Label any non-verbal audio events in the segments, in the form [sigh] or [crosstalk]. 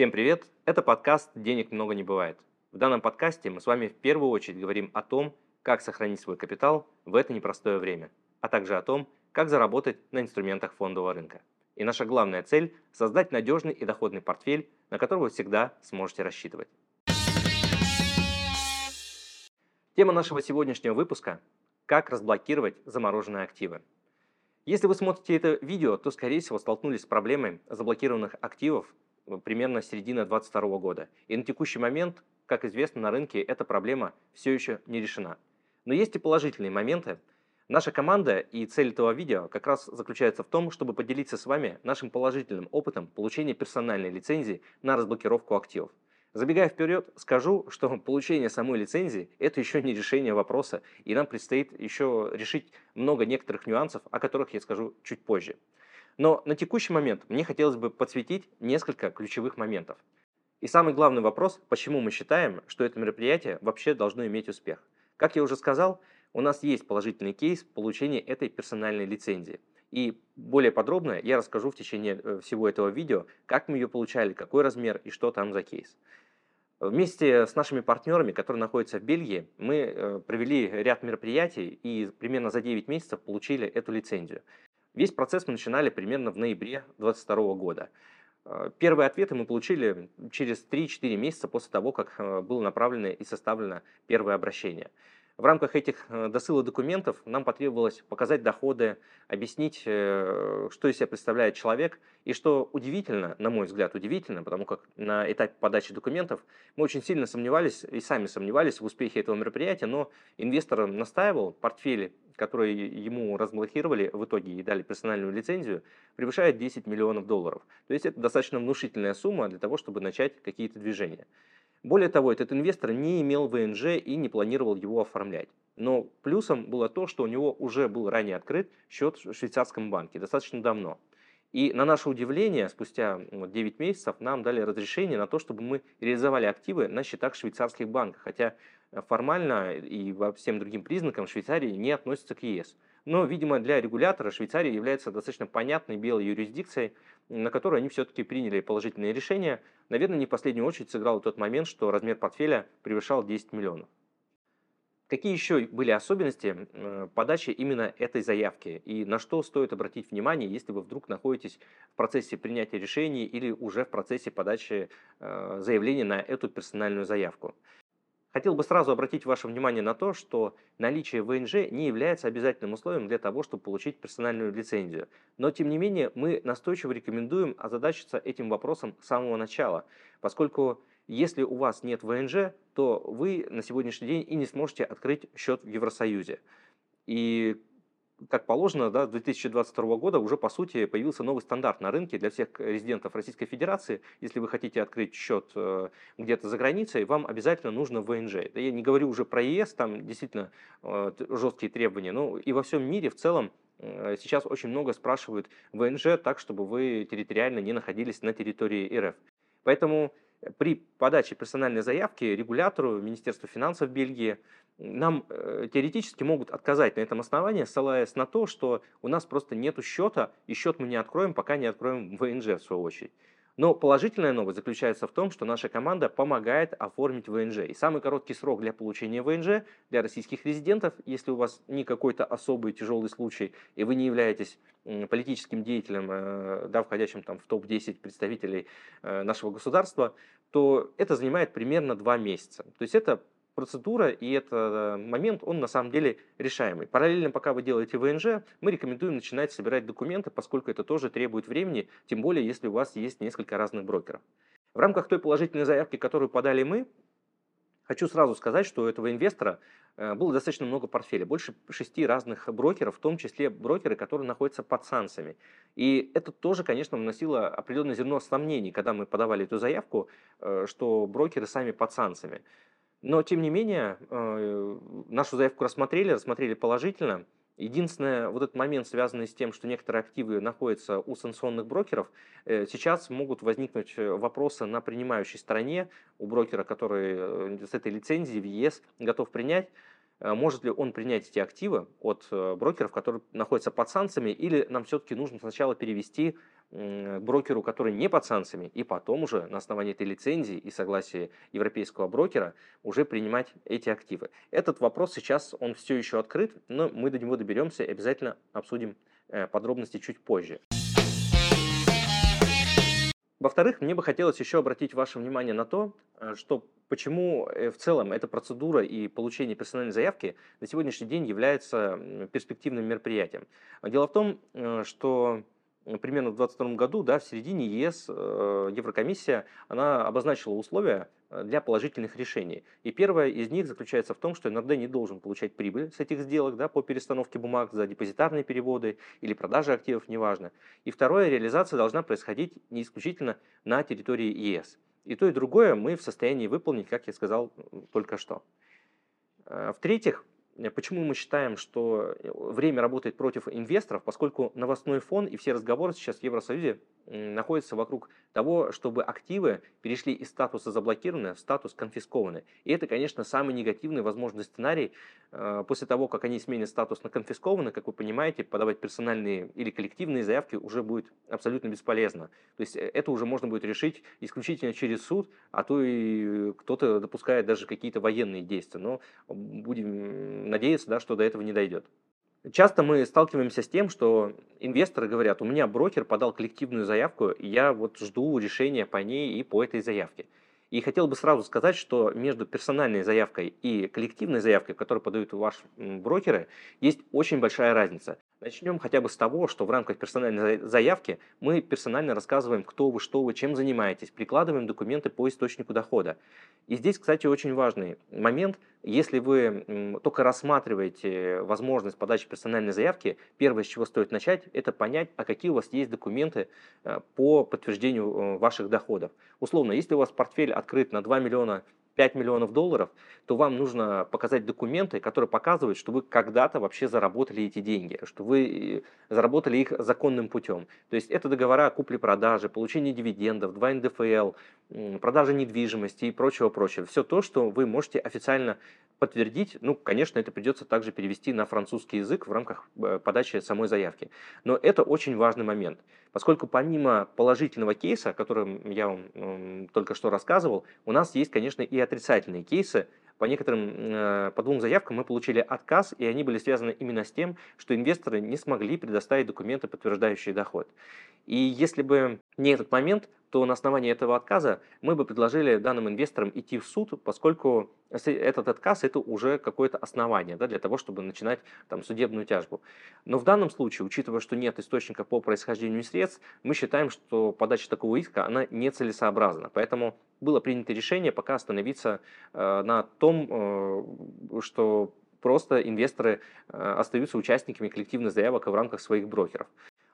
Всем привет! Это подкаст «Денег много не бывает». В данном подкасте мы с вами в первую очередь говорим о том, как сохранить свой капитал в это непростое время, а также о том, как заработать на инструментах фондового рынка. И наша главная цель – создать надежный и доходный портфель, на который вы всегда сможете рассчитывать. Тема нашего сегодняшнего выпуска – как разблокировать замороженные активы. Если вы смотрите это видео, то, скорее всего, столкнулись с проблемой заблокированных активов примерно с середины 2022 года. И на текущий момент, как известно, на рынке эта проблема все еще не решена. Но есть и положительные моменты. Наша команда и цель этого видео как раз заключается в том, чтобы поделиться с вами нашим положительным опытом получения персональной лицензии на разблокировку активов. Забегая вперед, скажу, что [laughs] получение самой лицензии – это еще не решение вопроса, и нам предстоит еще решить много некоторых нюансов, о которых я скажу чуть позже. Но на текущий момент мне хотелось бы подсветить несколько ключевых моментов. И самый главный вопрос, почему мы считаем, что это мероприятие вообще должно иметь успех. Как я уже сказал, у нас есть положительный кейс получения этой персональной лицензии. И более подробно я расскажу в течение э, всего этого видео, как мы ее получали, какой размер и что там за кейс. Вместе с нашими партнерами, которые находятся в Бельгии, мы э, провели ряд мероприятий и примерно за 9 месяцев получили эту лицензию. Весь процесс мы начинали примерно в ноябре 2022 года. Э, первые ответы мы получили через 3-4 месяца после того, как было направлено и составлено первое обращение. В рамках этих э, досыла документов нам потребовалось показать доходы, объяснить, э, что из себя представляет человек. И что удивительно, на мой взгляд, удивительно, потому как на этапе подачи документов мы очень сильно сомневались и сами сомневались в успехе этого мероприятия, но инвестор настаивал, портфели, которые ему разблокировали в итоге и дали персональную лицензию, превышает 10 миллионов долларов. То есть это достаточно внушительная сумма для того, чтобы начать какие-то движения. Более того, этот инвестор не имел ВНЖ и не планировал его оформлять. Но плюсом было то, что у него уже был ранее открыт счет в швейцарском банке, достаточно давно. И на наше удивление, спустя 9 месяцев нам дали разрешение на то, чтобы мы реализовали активы на счетах швейцарских банков, хотя формально и по всем другим признакам Швейцария не относится к ЕС. Но, видимо, для регулятора Швейцария является достаточно понятной белой юрисдикцией, на которую они все-таки приняли положительные решения. Наверное, не в последнюю очередь сыграл тот момент, что размер портфеля превышал 10 миллионов. Какие еще были особенности э, подачи именно этой заявки и на что стоит обратить внимание, если вы вдруг находитесь в процессе принятия решений или уже в процессе подачи э, заявления на эту персональную заявку? Хотел бы сразу обратить ваше внимание на то, что наличие ВНЖ не является обязательным условием для того, чтобы получить персональную лицензию. Но, тем не менее, мы настойчиво рекомендуем озадачиться этим вопросом с самого начала, поскольку если у вас нет ВНЖ, то вы на сегодняшний день и не сможете открыть счет в Евросоюзе. И как положено, да, с 2022 года уже по сути появился новый стандарт на рынке для всех резидентов Российской Федерации. Если вы хотите открыть счет э, где-то за границей, вам обязательно нужно ВНЖ. Да я не говорю уже про ЕС, там действительно э, жесткие требования, но и во всем мире в целом э, сейчас очень много спрашивают ВНЖ так, чтобы вы территориально не находились на территории РФ. Поэтому при подаче персональной заявки регулятору, Министерству финансов Бельгии, нам э, теоретически могут отказать на этом основании, ссылаясь на то, что у нас просто нет счета, и счет мы не откроем, пока не откроем ВНЖ в свою очередь. Но положительная новость заключается в том, что наша команда помогает оформить ВНЖ. И самый короткий срок для получения ВНЖ для российских резидентов, если у вас не какой-то особый тяжелый случай, и вы не являетесь политическим деятелем, э, да, входящим там, в топ-10 представителей э, нашего государства, то это занимает примерно два месяца. То есть это процедура, и этот э, момент, он на самом деле решаемый. Параллельно, пока вы делаете ВНЖ, мы рекомендуем начинать собирать документы, поскольку это тоже требует времени, тем более, если у вас есть несколько разных брокеров. В рамках той положительной заявки, которую подали мы, хочу сразу сказать, что у этого инвестора э, было достаточно много портфелей, больше шести разных брокеров, в том числе брокеры, которые находятся под санкциями. И это тоже, конечно, вносило определенное зерно сомнений, когда мы подавали эту заявку, э, что брокеры сами под санкциями. Но, тем не менее, э, нашу заявку рассмотрели, рассмотрели положительно. Единственное, вот этот момент, связанный с тем, что некоторые активы находятся у санкционных брокеров, э, сейчас могут возникнуть э, вопросы на принимающей стороне у брокера, который с этой лицензией в ЕС готов принять, может ли он принять эти активы от брокеров, которые находятся под санкциями, или нам все-таки нужно сначала перевести брокеру, который не под санкциями, и потом уже на основании этой лицензии и согласия европейского брокера уже принимать эти активы. Этот вопрос сейчас, он все еще открыт, но мы до него доберемся и обязательно обсудим э, подробности чуть позже. Во-вторых, мне бы хотелось еще обратить ваше внимание на то, э, что почему э, в целом эта процедура и получение персональной заявки на сегодняшний день является перспективным мероприятием. Дело в том, что примерно в 2022 году, да, в середине ЕС, э, Еврокомиссия, она обозначила условия э, для положительных решений. И первое из них заключается в том, что НРД не должен получать прибыль с этих сделок да, по перестановке бумаг за депозитарные переводы или продажи активов, неважно. И второе, реализация должна происходить не исключительно на территории ЕС. И то, и другое мы в состоянии выполнить, как я сказал только что. Э, в-третьих, почему мы считаем, что э, время работает против инвесторов? Поскольку новостной фон и все разговоры сейчас в Евросоюзе находятся вокруг того, чтобы активы перешли из статуса заблокированные в статус конфискованные. И это, конечно, самый негативный возможный сценарий. Э, после того, как они сменят статус на конфискованный, как вы понимаете, подавать персональные или коллективные заявки уже будет абсолютно бесполезно. То есть это уже можно будет решить исключительно через суд, а то и кто-то допускает даже какие-то военные действия. Но будем надеяться, да, что до этого не дойдет. Часто мы сталкиваемся с тем, что инвесторы говорят, у меня брокер подал коллективную заявку, и я вот жду решения по ней и по этой заявке. И хотел бы сразу сказать, что между персональной заявкой и коллективной заявкой, которую подают ваши брокеры, есть очень большая разница. Начнем хотя бы с того, что в рамках персональной заявки мы персонально рассказываем, кто вы, что вы, чем занимаетесь, прикладываем документы по источнику дохода. И здесь, кстати, очень важный момент. Если вы только рассматриваете возможность подачи персональной заявки, первое, с чего стоит начать, это понять, а какие у вас есть документы э, по подтверждению э, ваших доходов. Условно, если у вас портфель открыт на 2 миллиона 5 миллионов долларов, то вам нужно показать документы, которые показывают, что вы когда-то вообще заработали эти деньги, что вы э, заработали их законным путем. То есть это договора о купле-продаже, получение дивидендов, 2 НДФЛ, продажа недвижимости и прочего-прочего. Все то, что вы можете официально подтвердить, ну, конечно, это придется также перевести на французский язык в рамках э, подачи самой заявки. Но это очень важный момент, поскольку помимо положительного кейса, о котором я вам только что рассказывал, у нас есть, конечно, и отрицательные кейсы, по некоторым, э, по двум заявкам мы получили отказ, и они были связаны именно с тем, что инвесторы не смогли предоставить документы, подтверждающие доход. И если бы не этот момент, то на основании этого отказа мы бы предложили данным инвесторам идти в суд, поскольку этот отказ это уже какое-то основание да, для того, чтобы начинать там, судебную тяжбу. Но в данном случае, учитывая, что нет источника по происхождению средств, мы считаем, что подача такого иска она нецелесообразна. Поэтому было принято решение пока остановиться э, на том, э, что просто инвесторы э, остаются участниками коллективных заявок в рамках своих брокеров.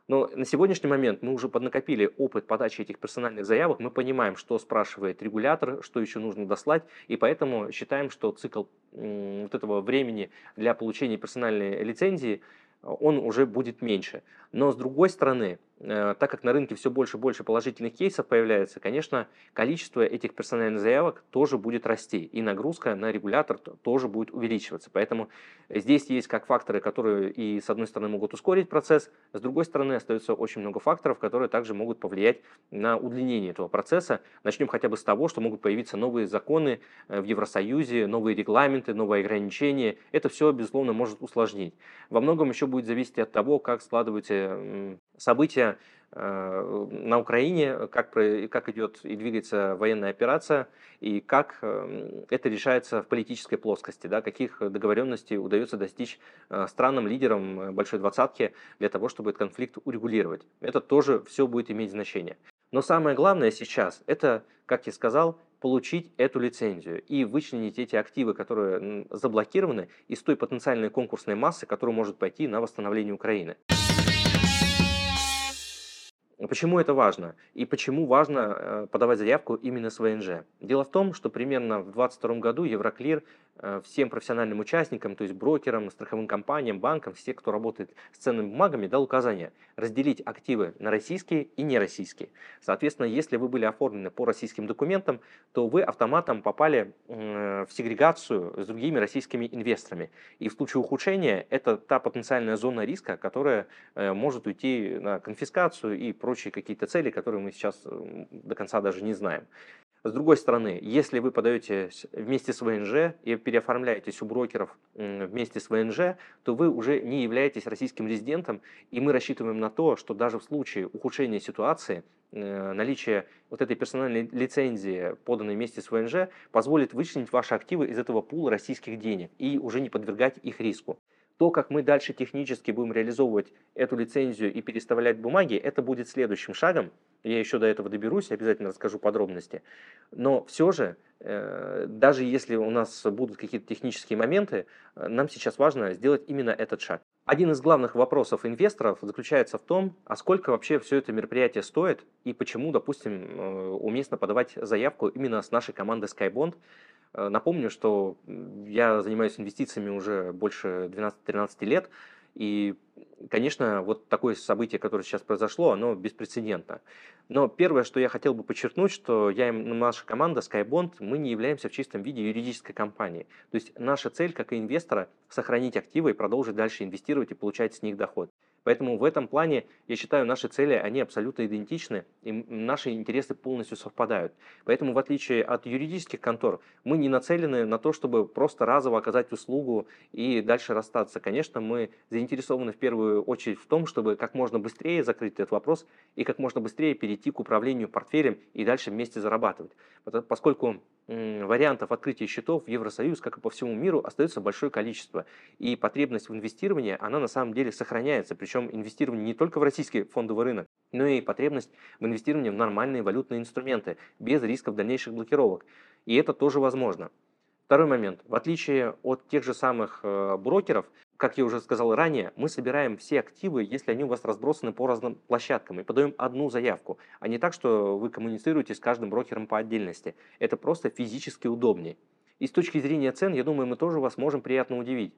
Но на сегодняшний момент мы уже поднакопили опыт подачи этих персональных заявок, мы понимаем, что спрашивает регулятор, что еще нужно дослать, и поэтому считаем, что цикл вот этого времени для получения персональной лицензии он уже будет меньше. Но с другой стороны, э, так как на рынке все больше и больше положительных кейсов появляется, конечно, количество этих персональных заявок тоже будет расти, и нагрузка на регулятор тоже будет увеличиваться. Поэтому здесь есть как факторы, которые и с одной стороны могут ускорить процесс, с другой стороны остается очень много факторов, которые также могут повлиять на удлинение этого процесса. Начнем хотя бы с того, что могут появиться новые законы э, в Евросоюзе, новые регламенты, новые ограничения. Это все, безусловно, может усложнить. Во многом еще будет зависеть от того, как складываются события э, на Украине, как, как идет и двигается военная операция, и как э, это решается в политической плоскости, да, каких договоренностей удается достичь э, странам, лидерам Большой Двадцатки для того, чтобы этот конфликт урегулировать. Это тоже все будет иметь значение. Но самое главное сейчас, это, как я сказал, получить эту лицензию и вычленить эти активы, которые заблокированы, из той потенциальной конкурсной массы, которая может пойти на восстановление Украины. Почему это важно? И почему важно э, подавать заявку именно с ВНЖ? Дело в том, что примерно в 2022 году Евроклир э, всем профессиональным участникам, то есть брокерам, страховым компаниям, банкам, все, кто работает с ценными бумагами, дал указание разделить активы на российские и нероссийские. Соответственно, если вы были оформлены по российским документам, то вы автоматом попали в сегрегацию с другими российскими инвесторами. И в случае ухудшения это та потенциальная зона риска, которая э, может уйти на конфискацию и прочие какие-то цели, которые мы сейчас до конца даже не знаем. С другой стороны, если вы подаете вместе с ВНЖ и переоформляетесь у брокеров вместе с ВНЖ, то вы уже не являетесь российским резидентом, и мы рассчитываем на то, что даже в случае ухудшения ситуации э, наличие вот этой персональной лицензии, поданной вместе с ВНЖ, позволит вычленить ваши активы из этого пула российских денег и уже не подвергать их риску. То, как мы дальше технически будем реализовывать эту лицензию и переставлять бумаги, это будет следующим шагом. Я еще до этого доберусь, обязательно расскажу подробности. Но все же, э, даже если у нас будут какие-то технические моменты, э, нам сейчас важно сделать именно этот шаг. Один из главных вопросов инвесторов заключается в том, а сколько вообще все это мероприятие стоит и почему, допустим, э, уместно подавать заявку именно с нашей командой SkyBond, напомню, что я занимаюсь инвестициями уже больше 12-13 лет, и, конечно, вот такое событие, которое сейчас произошло, оно беспрецедентно. Но первое, что я хотел бы подчеркнуть, что я и наша команда SkyBond, мы не являемся в чистом виде юридической компанией. То есть наша цель, как и инвестора, сохранить активы и продолжить дальше инвестировать и получать с них доход. Поэтому в этом плане, я считаю, наши цели, они абсолютно идентичны, и наши интересы полностью совпадают. Поэтому, в отличие от юридических контор, мы не нацелены на то, чтобы просто разово оказать услугу и дальше расстаться. Конечно, мы заинтересованы в первую очередь в том, чтобы как можно быстрее закрыть этот вопрос и как можно быстрее перейти к управлению портфелем и дальше вместе зарабатывать. Поскольку вариантов открытия счетов в Евросоюз, как и по всему миру, остается большое количество. И потребность в инвестировании, она на самом деле сохраняется. Причем инвестирование не только в российский фондовый рынок, но и потребность в инвестировании в нормальные валютные инструменты, без рисков дальнейших блокировок. И это тоже возможно. Второй момент. В отличие от тех же самых э, брокеров, как я уже сказал ранее, мы собираем все активы, если они у вас разбросаны по разным площадкам, и подаем одну заявку, а не так, что вы коммуницируете с каждым брокером по отдельности. Это просто физически удобнее. И с точки зрения цен, я думаю, мы тоже вас можем приятно удивить.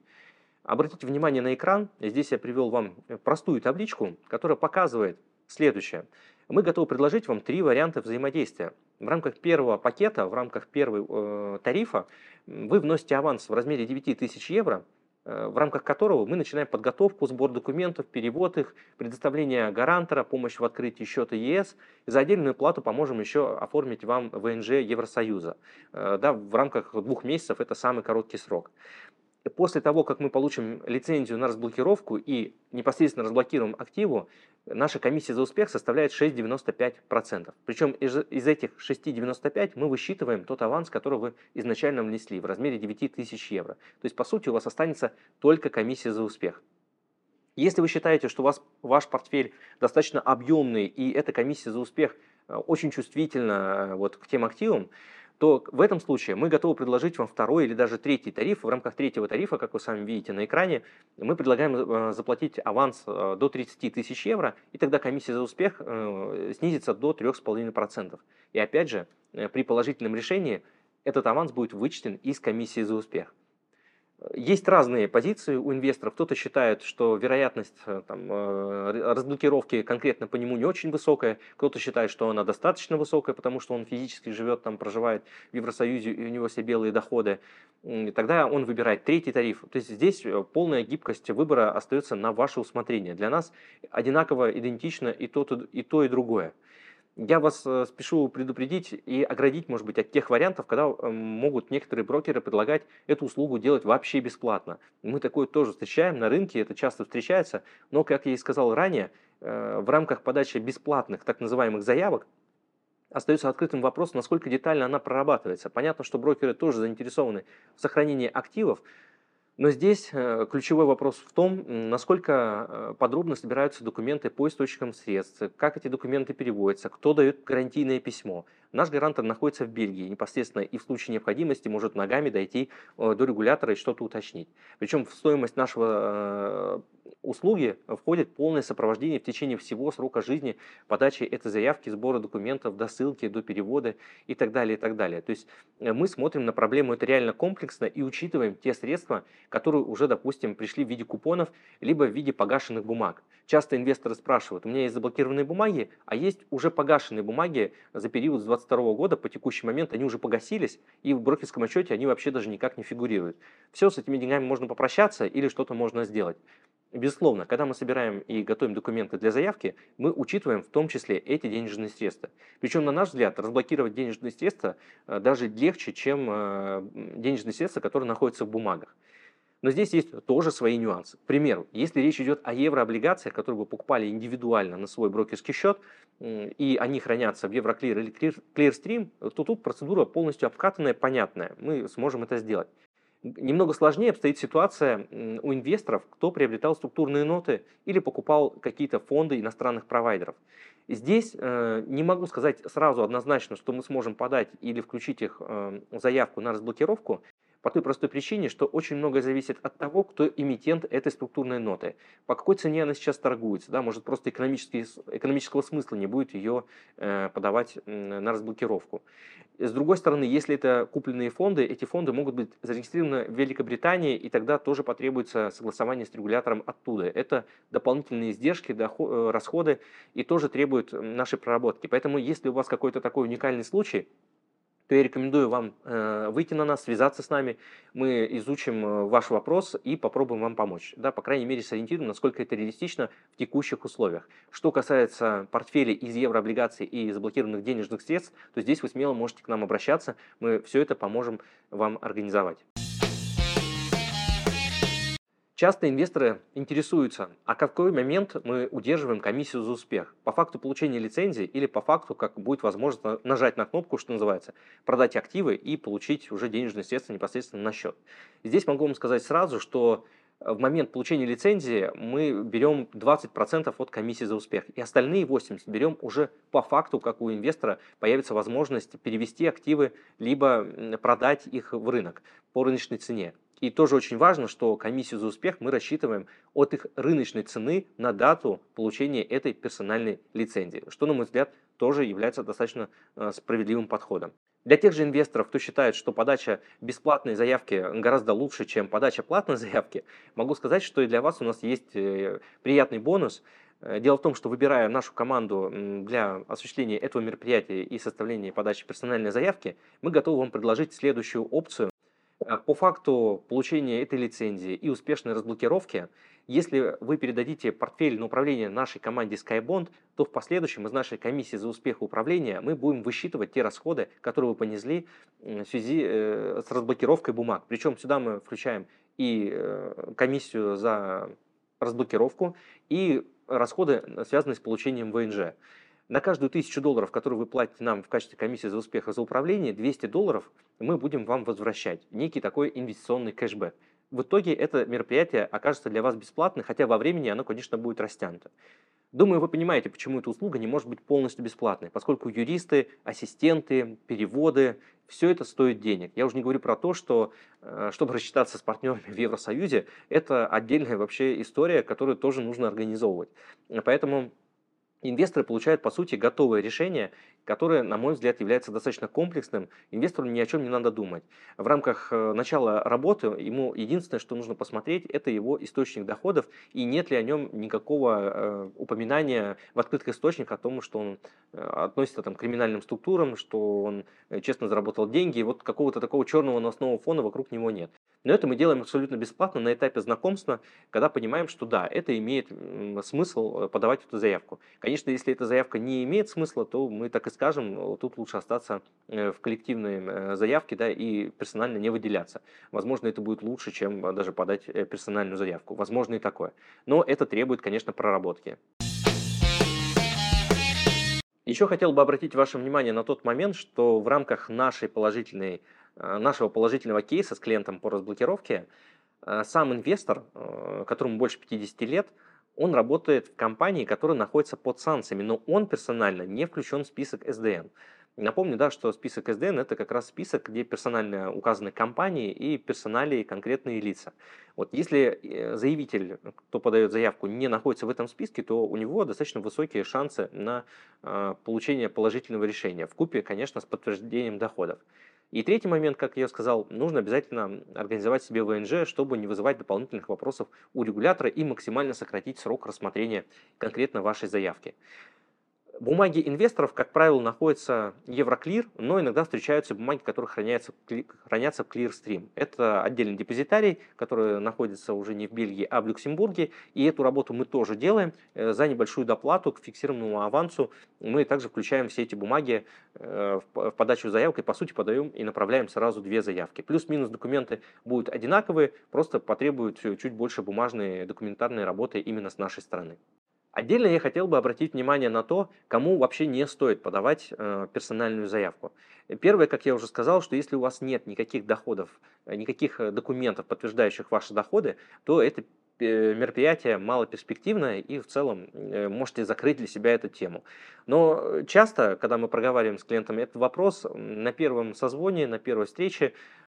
Обратите внимание на экран. Здесь я привел вам простую табличку, которая показывает следующее. Мы готовы предложить вам три варианта взаимодействия. В рамках первого пакета, в рамках первого э, тарифа вы вносите аванс в размере 9000 евро, э, в рамках которого мы начинаем подготовку, сбор документов, перевод их, предоставление гарантора, помощь в открытии счета ЕС. И за отдельную плату поможем еще оформить вам ВНЖ Евросоюза. Э, да, в рамках двух месяцев это самый короткий срок после того, как мы получим лицензию на разблокировку и непосредственно разблокируем активу, наша комиссия за успех составляет 6,95%. Причем из, из этих 6,95 мы высчитываем тот аванс, который вы изначально внесли в размере 9 тысяч евро. То есть, по сути, у вас останется только комиссия за успех. Если вы считаете, что у вас ваш портфель достаточно объемный и эта комиссия за успех э, очень чувствительна э, вот, к тем активам, то в этом случае мы готовы предложить вам второй или даже третий тариф. В рамках третьего тарифа, как вы сами видите на экране, мы предлагаем э, заплатить аванс э, до 30 тысяч евро, и тогда комиссия за успех э, снизится до 3,5%. И опять же, при положительном решении этот аванс будет вычтен из комиссии за успех. Есть разные позиции у инвесторов. Кто-то считает, что вероятность э, там, э, разблокировки конкретно по нему не очень высокая. Кто-то считает, что она достаточно высокая, потому что он физически живет там, проживает в Евросоюзе, и у него все белые доходы. И тогда он выбирает третий тариф. То есть здесь э, полная гибкость выбора остается на ваше усмотрение. Для нас одинаково идентично и то, и, то, и другое. Я вас э, спешу предупредить и оградить, может быть, от тех вариантов, когда э, могут некоторые брокеры предлагать эту услугу делать вообще бесплатно. Мы такое тоже встречаем на рынке, это часто встречается, но, как я и сказал ранее, э, в рамках подачи бесплатных так называемых заявок остается открытым вопрос, насколько детально она прорабатывается. Понятно, что брокеры тоже заинтересованы в сохранении активов, но здесь э, ключевой вопрос в том, насколько э, подробно собираются документы по источникам средств, как эти документы переводятся, кто дает гарантийное письмо. Наш гарантор находится в Бельгии, непосредственно и в случае необходимости может ногами дойти э, до регулятора и что-то уточнить. Причем в стоимость нашего услуги входит полное сопровождение в течение всего срока жизни подачи этой заявки, сбора документов, до ссылки, до перевода и так далее, и так далее. То есть мы смотрим на проблему это реально комплексно и учитываем те средства, которые уже, допустим, пришли в виде купонов, либо в виде погашенных бумаг. Часто инвесторы спрашивают, у меня есть заблокированные бумаги, а есть уже погашенные бумаги за период с 2022 года по текущий момент они уже погасились, и в брокерском отчете они вообще даже никак не фигурируют. Все, с этими деньгами можно попрощаться или что-то можно сделать. Безусловно, когда мы собираем и готовим документы для заявки, мы учитываем в том числе эти денежные средства. Причем, на наш взгляд, разблокировать денежные средства э, даже легче, чем э, денежные средства, которые находятся в бумагах. Но здесь есть тоже свои нюансы. К примеру, если речь идет о еврооблигациях, которые вы покупали индивидуально на свой брокерский счет, и они хранятся в Евроклир или Clearstream, то тут процедура полностью обкатанная, понятная. Мы сможем это сделать. Немного сложнее обстоит ситуация у инвесторов, кто приобретал структурные ноты или покупал какие-то фонды иностранных провайдеров. Здесь э, не могу сказать сразу однозначно, что мы сможем подать или включить их э, заявку на разблокировку, по той простой причине, что очень многое зависит от того, кто эмитент этой структурной ноты. По какой цене она сейчас торгуется. Да? Может, просто экономического смысла не будет ее э, подавать на разблокировку. С другой стороны, если это купленные фонды, эти фонды могут быть зарегистрированы в Великобритании, и тогда тоже потребуется согласование с регулятором оттуда. Это дополнительные издержки, э, расходы, и тоже требуют нашей проработки. Поэтому, если у вас какой-то такой уникальный случай, то я рекомендую вам э, выйти на нас, связаться с нами. Мы изучим э, ваш вопрос и попробуем вам помочь. Да, по крайней мере, сориентируем, насколько это реалистично в текущих условиях. Что касается портфелей из еврооблигаций и заблокированных денежных средств, то здесь вы смело можете к нам обращаться. Мы все это поможем вам организовать. Часто инвесторы интересуются, а какой момент мы удерживаем комиссию за успех? По факту получения лицензии или по факту, как будет возможно нажать на кнопку, что называется, продать активы и получить уже денежные средства непосредственно на счет. Здесь могу вам сказать сразу, что в момент получения лицензии мы берем 20% от комиссии за успех, и остальные 80% берем уже по факту, как у инвестора появится возможность перевести активы, либо продать их в рынок по рыночной цене. И тоже очень важно, что комиссию за успех мы рассчитываем от их рыночной цены на дату получения этой персональной лицензии, что, на мой взгляд, тоже является достаточно э, справедливым подходом. Для тех же инвесторов, кто считает, что подача бесплатной заявки гораздо лучше, чем подача платной [laughs] заявки, могу сказать, что и для вас у нас есть э, приятный бонус. Э, дело в том, что выбирая нашу команду для осуществления этого мероприятия и составления подачи персональной заявки, мы готовы вам предложить следующую опцию по факту получения этой лицензии и успешной разблокировки, если вы передадите портфель на управление нашей команде SkyBond, то в последующем из нашей комиссии за успех управления мы будем высчитывать те расходы, которые вы понесли в связи э, с разблокировкой бумаг. Причем сюда мы включаем и э, комиссию за разблокировку, и расходы, связанные с получением ВНЖ. На каждую тысячу долларов, которую вы платите нам в качестве комиссии за успех и за управление, 200 долларов мы будем вам возвращать. Некий такой инвестиционный кэшбэк. В итоге это мероприятие окажется для вас бесплатным, хотя во времени оно, конечно, будет растянуто. Думаю, вы понимаете, почему эта услуга не может быть полностью бесплатной, поскольку юристы, ассистенты, переводы, все это стоит денег. Я уже не говорю про то, что э, чтобы рассчитаться с партнерами в Евросоюзе, это отдельная вообще история, которую тоже нужно организовывать. Поэтому инвесторы получают, по сути, готовое решение, которое, на мой взгляд, является достаточно комплексным. Инвестору ни о чем не надо думать. В рамках э, начала работы ему единственное, что нужно посмотреть, это его источник доходов и нет ли о нем никакого э, упоминания в открытых источниках о том, что он э, относится там, к криминальным структурам, что он честно заработал деньги. И вот какого-то такого черного новостного фона вокруг него нет. Но это мы делаем абсолютно бесплатно на этапе знакомства, когда понимаем, что да, это имеет смысл э, подавать эту заявку. Конечно, если эта заявка не имеет смысла, то мы так и скажем, тут лучше остаться э, в коллективной э, заявке да, и персонально не выделяться. Возможно, это будет лучше, чем даже подать персональную заявку. Возможно и такое. Но это требует, конечно, проработки. Еще хотел бы обратить ваше внимание на тот момент, что в рамках нашей положительной Э, нашего положительного кейса с клиентом по разблокировке, э, сам инвестор, э, которому больше 50 лет, он работает в компании, которая находится под санкциями, но он персонально не включен в список СДН. Напомню, да, что список СДН это как раз список, где персонально указаны компании и персонали конкретные лица. Вот если заявитель, кто подает заявку, не находится в этом списке, то у него достаточно высокие шансы на получение положительного решения, в купе, конечно, с подтверждением доходов. И третий момент, как я сказал, нужно обязательно организовать себе ВНЖ, чтобы не вызывать дополнительных вопросов у регулятора и максимально сократить срок рассмотрения конкретно вашей заявки. Бумаги инвесторов, как правило, находятся Евроклир, но иногда встречаются бумаги, которые хранятся, хранятся в Clearstream. Это отдельный депозитарий, который находится уже не в Бельгии, а в Люксембурге. И эту работу мы тоже делаем. Э, за небольшую доплату к фиксированному авансу мы также включаем все эти бумаги э, в подачу заявки. По сути, подаем и направляем сразу две заявки. Плюс-минус документы будут одинаковые, просто потребуют чуть больше бумажной документарной работы именно с нашей стороны. Отдельно я хотел бы обратить внимание на то, кому вообще не стоит подавать э, персональную заявку. Первое, как я уже сказал, что если у вас нет никаких доходов, э, никаких э, документов, подтверждающих ваши доходы, то это мероприятие малоперспективное и в целом можете закрыть для себя эту тему. Но часто, когда мы проговариваем с клиентами этот вопрос, на первом созвоне, на первой встрече Э,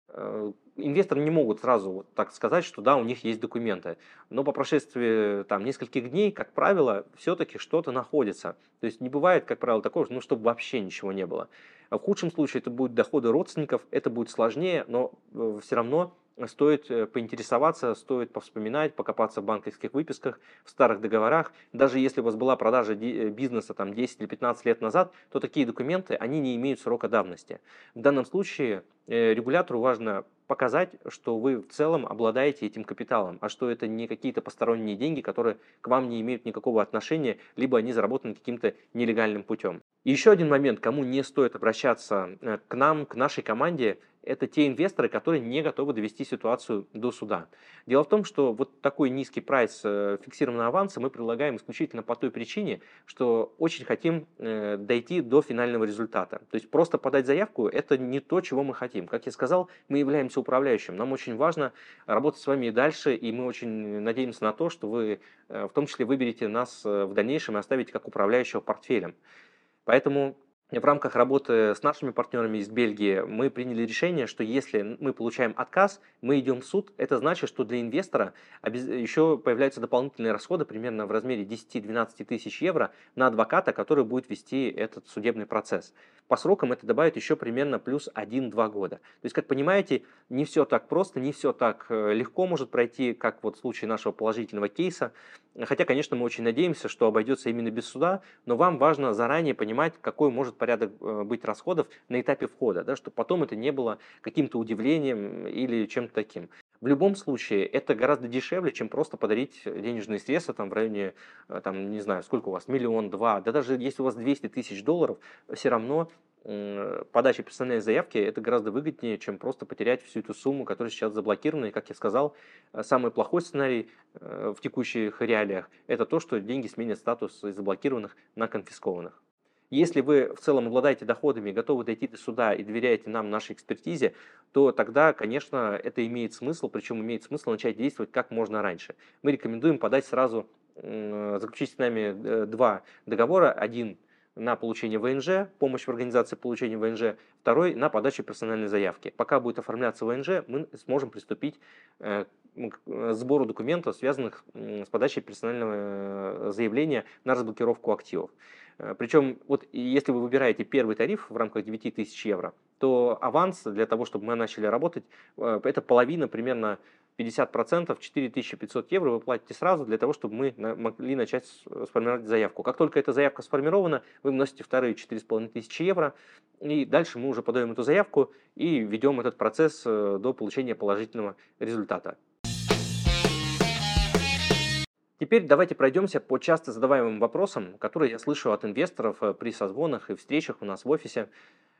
инвесторы не могут сразу вот так сказать, что да, у них есть документы. Но по прошествии там, нескольких дней, как правило, все-таки что-то находится. То есть не бывает, как правило, такого, ну, чтобы вообще ничего не было. В худшем случае это будут доходы родственников, это будет сложнее, но э, все равно стоит э, поинтересоваться, стоит повспоминать, покопаться в банковских выписках, в старых договорах. Даже если у вас была продажа э, бизнеса там, 10 или 15 лет назад, то такие документы, они не имеют срока давности. В данном случае э, регулятору важно показать, что вы в целом обладаете этим капиталом, а что это не какие-то посторонние деньги, которые к вам не имеют никакого отношения, либо они заработаны каким-то нелегальным путем. И еще один момент, кому не стоит обращаться к нам, к нашей команде, это те инвесторы, которые не готовы довести ситуацию до суда. Дело в том, что вот такой низкий прайс э, фиксированного аванса мы предлагаем исключительно по той причине, что очень хотим э, дойти до финального результата. То есть просто подать заявку – это не то, чего мы хотим. Как я сказал, мы являемся управляющим. Нам очень важно работать с вами и дальше, и мы очень надеемся на то, что вы э, в том числе выберете нас в дальнейшем и оставите как управляющего портфелем. Поэтому в рамках работы с нашими партнерами из Бельгии мы приняли решение, что если мы получаем отказ, мы идем в суд. Это значит, что для инвестора еще появляются дополнительные расходы примерно в размере 10-12 тысяч евро на адвоката, который будет вести этот судебный процесс. По срокам это добавит еще примерно плюс 1-2 года. То есть, как понимаете, не все так просто, не все так э, легко может пройти, как вот в случае нашего положительного кейса. Хотя, конечно, мы очень надеемся, что обойдется именно без суда, но вам важно заранее понимать, какой может порядок э, быть расходов на этапе входа, да, чтобы потом это не было каким-то удивлением или чем-то таким. В любом случае, это гораздо дешевле, чем просто подарить денежные средства там, в районе, э, там, не знаю, сколько у вас, миллион, два. Да даже если у вас 200 тысяч долларов, все равно подача персональной заявки это гораздо выгоднее, чем просто потерять всю эту сумму, которая сейчас заблокирована. И, как я сказал, э, самый плохой сценарий в текущих реалиях – это то, что деньги сменят статус из заблокированных на конфискованных. Если вы в целом обладаете доходами, готовы дойти до суда и доверяете нам, нашей экспертизе, то тогда, конечно, это имеет смысл, причем имеет смысл начать действовать как можно раньше. Мы рекомендуем подать сразу, заключить с нами два договора. Один – на получение ВНЖ, помощь в организации получения ВНЖ, второй на подачу персональной заявки. Пока будет оформляться ВНЖ, мы сможем приступить э, к э, сбору документов, связанных с подачей персонального э, заявления на разблокировку активов. Причем, вот если вы выбираете первый тариф в рамках 9000 евро, то аванс для того, чтобы мы начали работать, это половина примерно 50%, 4500 евро вы платите сразу для того, чтобы мы могли начать сформировать заявку. Как только эта заявка сформирована, вы вносите вторые 4500 евро, и дальше мы уже подаем эту заявку и ведем этот процесс э, до получения положительного результата. Теперь давайте пройдемся по часто задаваемым вопросам, которые я слышу от инвесторов э, при созвонах и встречах у нас в офисе.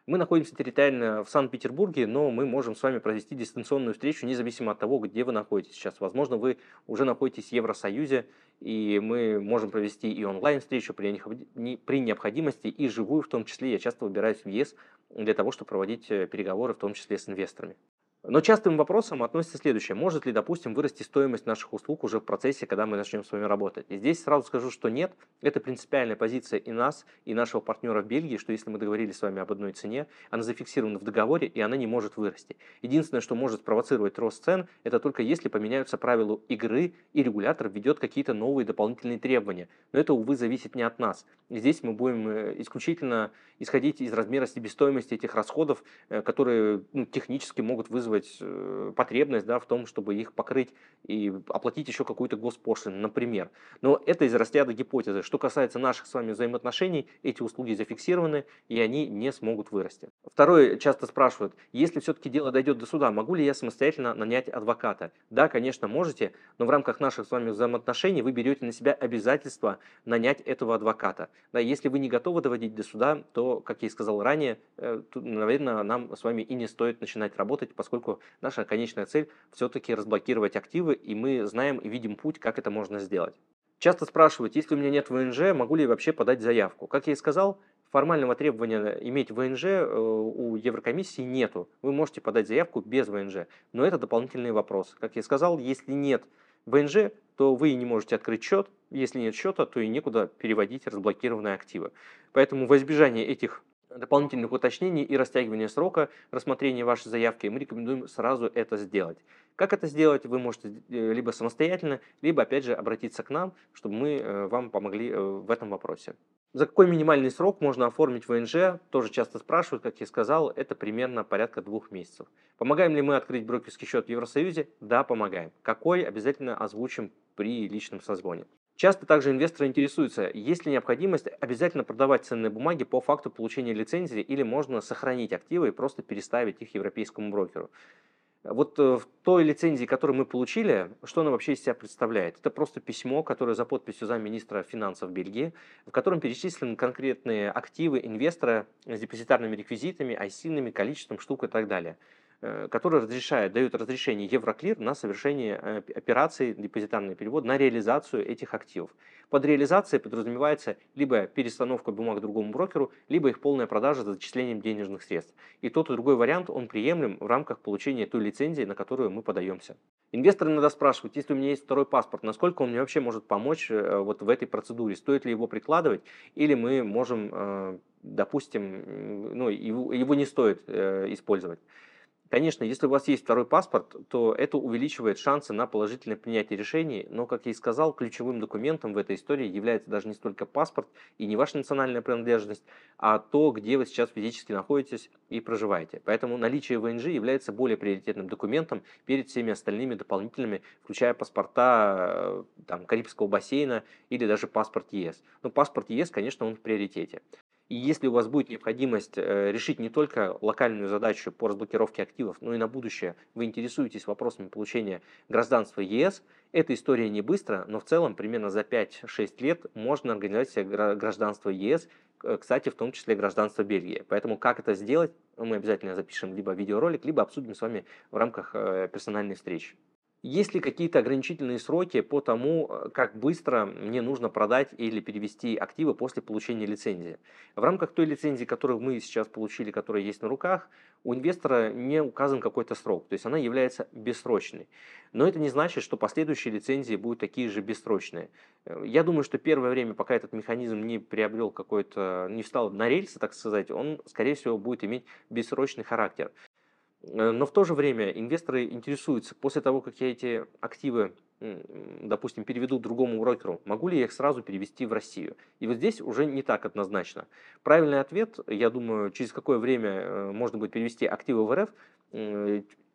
Мы находимся территориально в Санкт-Петербурге, но мы можем с вами провести дистанционную встречу, независимо от того, где вы находитесь сейчас. Возможно, вы уже находитесь в Евросоюзе, и мы можем провести и онлайн-встречу при необходимости, и живую в том числе. Я часто выбираюсь в ЕС для того, чтобы проводить э, переговоры, в том числе с инвесторами. Но частым вопросом относится следующее. Может ли, допустим, вырасти стоимость наших услуг уже в процессе, когда мы начнем с вами работать? И здесь сразу скажу, что нет. Это принципиальная позиция и нас, и нашего партнера в Бельгии, что если мы договорились с вами об одной цене, она зафиксирована в договоре, и она не может вырасти. Единственное, что может спровоцировать рост цен, это только если поменяются правила игры, и регулятор введет какие-то новые дополнительные требования. Но это, увы, зависит не от нас. И здесь мы будем э, исключительно исходить из размера себестоимости этих расходов, э, которые ну, технически могут вызвать выказывать э, потребность да, в том, чтобы их покрыть и оплатить еще какую-то госпошлину, например. Но это из разряда гипотезы. Что касается наших с вами взаимоотношений, эти услуги зафиксированы, и они не смогут вырасти. Второе, часто спрашивают, если все-таки дело дойдет до суда, могу ли я самостоятельно нанять адвоката? Да, конечно, можете, но в рамках наших с вами взаимоотношений вы берете на себя обязательство нанять этого адвоката. Да, если вы не готовы доводить до суда, то, как я и сказал ранее, э, тут, наверное, нам с вами и не стоит начинать работать, поскольку наша конечная цель все-таки разблокировать активы, и мы знаем и видим путь, как это можно сделать. Часто спрашивают, если у меня нет ВНЖ, могу ли я вообще подать заявку? Как я и сказал, формального требования иметь ВНЖ э, у Еврокомиссии нету. Вы можете подать заявку без ВНЖ, но это дополнительный вопрос. Как я сказал, если нет ВНЖ, то вы не можете открыть счет. Если нет счета, то и некуда переводить разблокированные активы. Поэтому в избежание этих дополнительных уточнений и растягивания срока рассмотрения вашей заявки, мы рекомендуем сразу это сделать. Как это сделать, вы можете э, либо самостоятельно, либо опять же обратиться к нам, чтобы мы э, вам помогли э, в этом вопросе. За какой минимальный срок можно оформить ВНЖ, тоже часто спрашивают, как я сказал, это примерно порядка двух месяцев. Помогаем ли мы открыть брокерский счет в Евросоюзе? Да, помогаем. Какой, обязательно озвучим при личном созвоне. Часто также инвесторы интересуются, есть ли необходимость обязательно продавать ценные бумаги по факту получения лицензии или можно сохранить активы и просто переставить их европейскому брокеру. Вот э, в той лицензии, которую мы получили, что она вообще из себя представляет? Это просто письмо, которое за подписью замминистра финансов Бельгии, в котором перечислены конкретные активы инвестора с депозитарными реквизитами, айсинами, количеством штук и так далее. Э, который разрешает, дает разрешение Евроклир на совершение э, операций, депозитарный перевод, на реализацию этих активов. Под реализацией подразумевается либо перестановка бумаг другому брокеру, либо их полная продажа за зачислением денежных средств. И тот и другой вариант, он приемлем в рамках получения той лицензии, на которую мы подаемся. Инвесторы иногда спрашивают, если у меня есть второй паспорт, насколько он мне вообще может помочь э, вот в этой процедуре, стоит ли его прикладывать, или мы можем, допустим, ну, его не стоит использовать. Конечно, если у вас есть второй паспорт, то это увеличивает шансы на положительное принятие решений, но, как я и сказал, ключевым документом в этой истории является даже не столько паспорт и не ваша национальная принадлежность, а то, где вы сейчас физически находитесь и проживаете. Поэтому наличие ВНЖ является более приоритетным документом перед всеми остальными дополнительными, включая паспорта э, там, Карибского бассейна или даже паспорт ЕС. Но паспорт ЕС, конечно, он в приоритете. И если у вас будет необходимость э, решить не только локальную задачу по разблокировке активов, но и на будущее вы интересуетесь вопросами получения гражданства ЕС, эта история не быстро, но в целом примерно за 5-6 лет можно организовать себе гражданство ЕС, кстати, в том числе гражданство Бельгии. Поэтому как это сделать, мы обязательно запишем либо видеоролик, либо обсудим с вами в рамках э, персональной встречи. Есть ли какие-то ограничительные сроки по тому, э, как быстро мне нужно продать или перевести активы после получения лицензии? В рамках той лицензии, которую мы сейчас получили, которая есть на руках, у инвестора не указан какой-то срок, то есть она является бессрочной. Но это не значит, что последующие лицензии будут такие же бессрочные. Э, я думаю, что первое время, пока этот механизм не приобрел какой-то, не встал на рельсы, так сказать, он, скорее всего, будет иметь бессрочный характер. Э, но в то же время инвесторы интересуются, после того, как я эти активы, допустим, переведу другому брокеру, могу ли я их сразу перевести в Россию? И вот здесь уже не так однозначно. Правильный ответ, я думаю, через какое время э, можно будет перевести активы в РФ,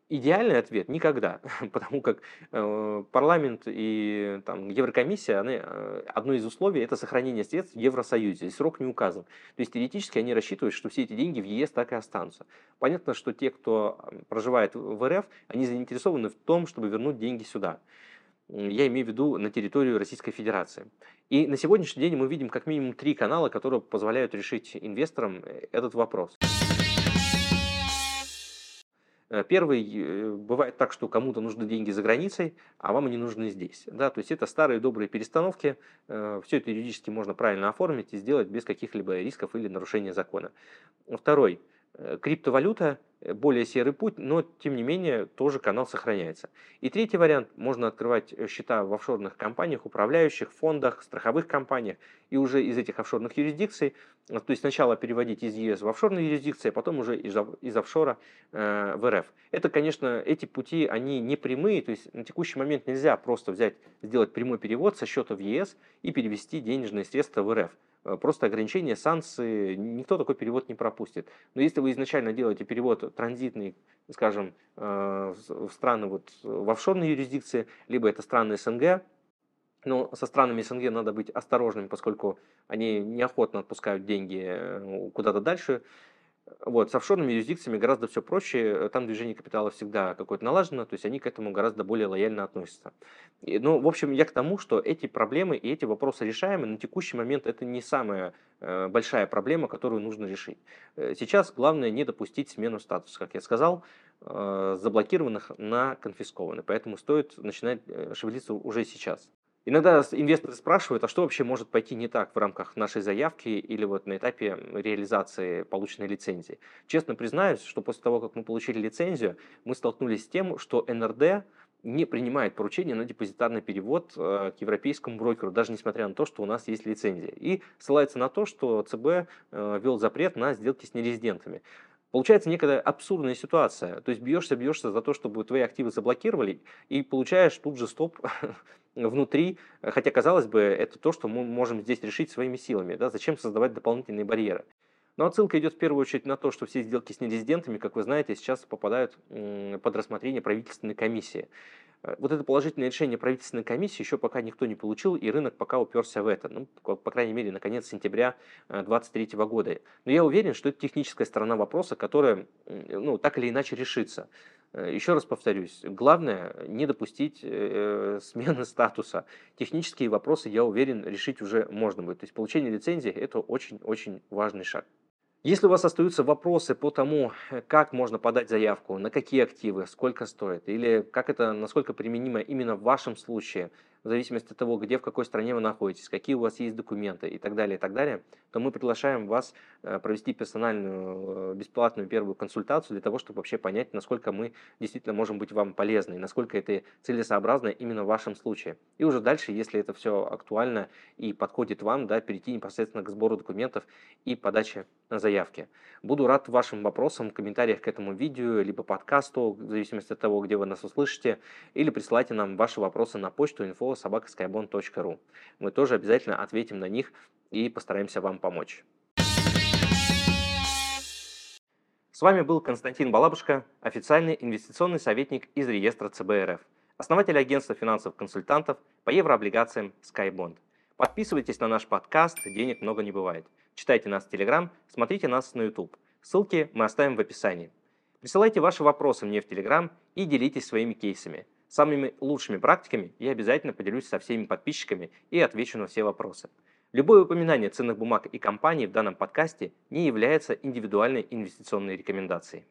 Идеальный ответ – никогда, [laughs] потому как э, парламент и там, Еврокомиссия, они, э, одно из условий – это сохранение средств в Евросоюзе, срок не указан. То есть теоретически они рассчитывают, что все эти деньги в ЕС так и останутся. Понятно, что те, кто проживает в РФ, они заинтересованы в том, чтобы вернуть деньги сюда. Я имею в виду на территорию Российской Федерации. И на сегодняшний день мы видим как минимум три канала, которые позволяют решить инвесторам э, этот вопрос. Э, первый, э, бывает так, что кому-то нужны деньги за границей, а вам они нужны здесь. Да? То есть это старые добрые перестановки, э, все это юридически можно правильно оформить и сделать без каких-либо рисков или нарушения закона. Второй, криптовалюта Э, более серый путь, но тем не менее тоже канал сохраняется. И третий вариант, можно открывать э, счета в офшорных компаниях, управляющих, фондах, страховых компаниях и уже из этих офшорных юрисдикций, э, то есть сначала переводить из ЕС в офшорные юрисдикции, а потом уже из, из офшора э, в РФ. Это, конечно, эти пути, они не прямые, то есть на текущий момент нельзя просто взять, сделать прямой перевод со счета в ЕС и перевести денежные средства в РФ. Э, просто ограничения, санкции, никто такой перевод не пропустит. Но если вы изначально делаете перевод транзитный, скажем, э, в страны вот в офшорной юрисдикции, либо это страны СНГ, но со странами СНГ надо быть осторожными, поскольку они неохотно отпускают деньги э, куда-то дальше. Вот, с офшорными юрисдикциями гораздо все проще, там движение капитала всегда какое-то налажено, то есть они к этому гораздо более лояльно относятся. И, ну, в общем, я к тому, что эти проблемы и эти вопросы решаемы, на текущий момент это не самая э, большая проблема, которую нужно решить. Э, сейчас главное не допустить смену статуса, как я сказал, э, заблокированных на конфискованные, поэтому стоит начинать э, шевелиться уже сейчас. Иногда инвесторы спрашивают, а что вообще может пойти не так в рамках нашей заявки или вот на этапе реализации полученной лицензии. Честно признаюсь, что после того, как мы получили лицензию, мы столкнулись с тем, что НРД не принимает поручения на депозитарный перевод э, к европейскому брокеру, даже несмотря на то, что у нас есть лицензия. И ссылается на то, что ЦБ э, ввел запрет на сделки с нерезидентами. Получается некая абсурдная ситуация. То есть бьешься, бьешься за то, чтобы твои активы заблокировали, и получаешь тут же стоп [laughs] внутри, хотя, казалось бы, это то, что мы можем здесь решить своими силами. Да? Зачем создавать дополнительные барьеры? Но отсылка идет в первую очередь на то, что все сделки с нерезидентами, как вы знаете, сейчас попадают под рассмотрение правительственной комиссии. Э, вот это положительное решение правительственной комиссии еще пока никто не получил, и рынок пока уперся в это. Ну, по крайней мере, на конец сентября 2023 э, года. Но я уверен, что это техническая сторона вопроса, которая ну, так или иначе решится. Э, еще раз повторюсь, главное не допустить э, [laughs] смены статуса. Технические вопросы, я уверен, решить уже можно будет. То есть получение лицензии – это очень-очень важный шаг. Если у вас остаются вопросы по тому, э, как можно подать заявку, на какие активы, сколько стоит, или как это, насколько применимо именно в вашем случае, в зависимости от того, где, в какой стране вы находитесь, какие у вас есть документы и так далее, и так далее, то мы приглашаем вас э, провести персональную, э, бесплатную первую консультацию для того, чтобы вообще понять, насколько мы действительно можем быть вам полезны, и насколько это целесообразно именно в вашем случае. И уже дальше, если это все актуально и подходит вам, да, перейти непосредственно к сбору документов и подаче заявки. Буду рад вашим вопросам, комментариях к этому видео, либо подкасту, в зависимости от того, где вы нас услышите, или присылайте нам ваши вопросы на почту info собакаskybond.ru. Мы тоже обязательно ответим на них и постараемся вам помочь. С вами был Константин Балабушка, официальный инвестиционный советник из реестра ЦБРФ, основатель агентства финансовых консультантов по еврооблигациям SkyBond. Подписывайтесь на наш подкаст «Денег много не бывает». Читайте нас в Телеграм, смотрите нас на YouTube. Ссылки мы оставим в описании. Присылайте ваши вопросы мне в Телеграм и делитесь своими кейсами. Самыми лучшими практиками я обязательно поделюсь со всеми подписчиками и отвечу на все вопросы. Любое упоминание ценных бумаг и компаний в данном подкасте не является индивидуальной инвестиционной рекомендацией.